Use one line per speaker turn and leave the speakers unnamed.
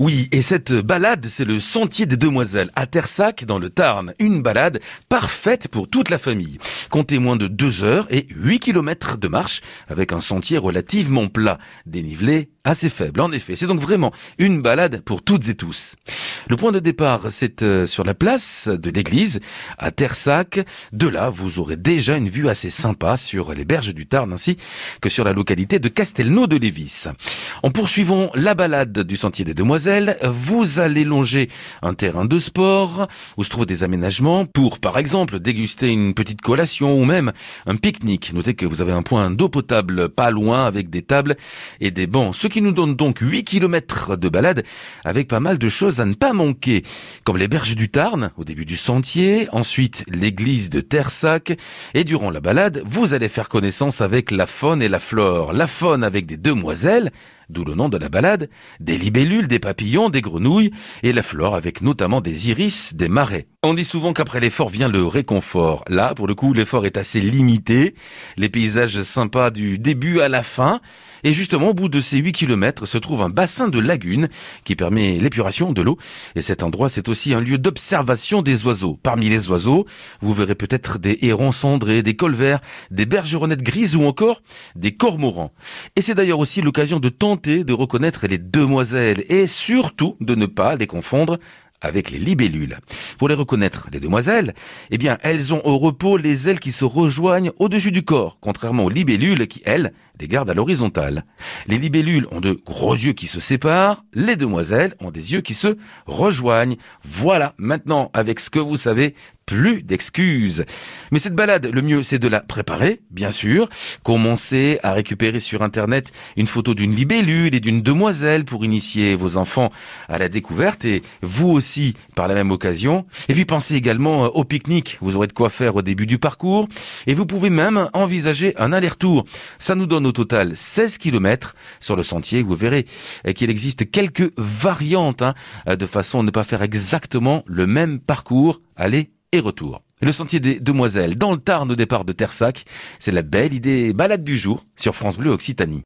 Oui, et cette balade, c'est le Sentier des Demoiselles à Tersac, dans le Tarn. Une balade parfaite pour toute la famille. Comptez moins de 2 heures et 8 kilomètres de marche avec un sentier relativement plat, dénivelé assez faible. En effet, c'est donc vraiment une balade pour toutes et tous. Le point de départ, c'est euh, sur la place de l'église à Tersac. De là, vous aurez déjà une vue assez sympa sur les berges du Tarn ainsi que sur la localité de Castelnau de Lévis. En poursuivant la balade du Sentier des Demoiselles, vous allez longer un terrain de sport où se trouvent des aménagements pour, par exemple, déguster une petite collation ou même un pique-nique. Notez que vous avez un point d'eau potable pas loin avec des tables et des bancs, qui nous donne donc 8 km de balade avec pas mal de choses à ne pas manquer, comme les berges du Tarn au début du sentier, ensuite l'église de Tersac et durant la balade, vous allez faire connaissance avec la faune et la flore. La faune avec des demoiselles, d'où le nom de la balade, des libellules, des papillons, des grenouilles, et la flore avec notamment des iris, des marais. On dit souvent qu'après l'effort vient le réconfort. Là, pour le coup, l'effort est assez limité, les paysages sympas du début à la fin, et justement, au bout de ces 8 kilomètres se trouve un bassin de lagune qui permet l'épuration de l'eau, et cet endroit, c'est aussi un lieu d'observation des oiseaux. Parmi les oiseaux, vous verrez peut-être des hérons cendrés, des colverts, des bergeronnettes grises ou encore des cormorans. Et c'est d'ailleurs aussi l'occasion de de reconnaître les demoiselles et surtout de ne pas les confondre avec les libellules. Pour les reconnaître, les demoiselles, eh bien, elles ont au repos les ailes qui se rejoignent au-dessus du corps, contrairement aux libellules qui, elles, les gardent à l'horizontale. Les libellules ont de gros yeux qui se séparent, les demoiselles ont des yeux qui se rejoignent. Voilà, maintenant, avec ce que vous savez, plus d'excuses. Mais cette balade, le mieux, c'est de la préparer, bien sûr. Commencez à récupérer sur Internet une photo d'une libellule et d'une demoiselle pour initier vos enfants à la découverte et vous aussi par la même occasion. Et puis pensez également au pique-nique. Vous aurez de quoi faire au début du parcours. Et vous pouvez même envisager un aller-retour. Ça nous donne au total 16 km sur le sentier. Vous verrez qu'il existe quelques variantes hein, de façon à ne pas faire exactement le même parcours. Allez et retour. Le sentier des Demoiselles dans le Tarn au départ de Tersac, c'est la belle idée balade du jour sur France Bleu Occitanie.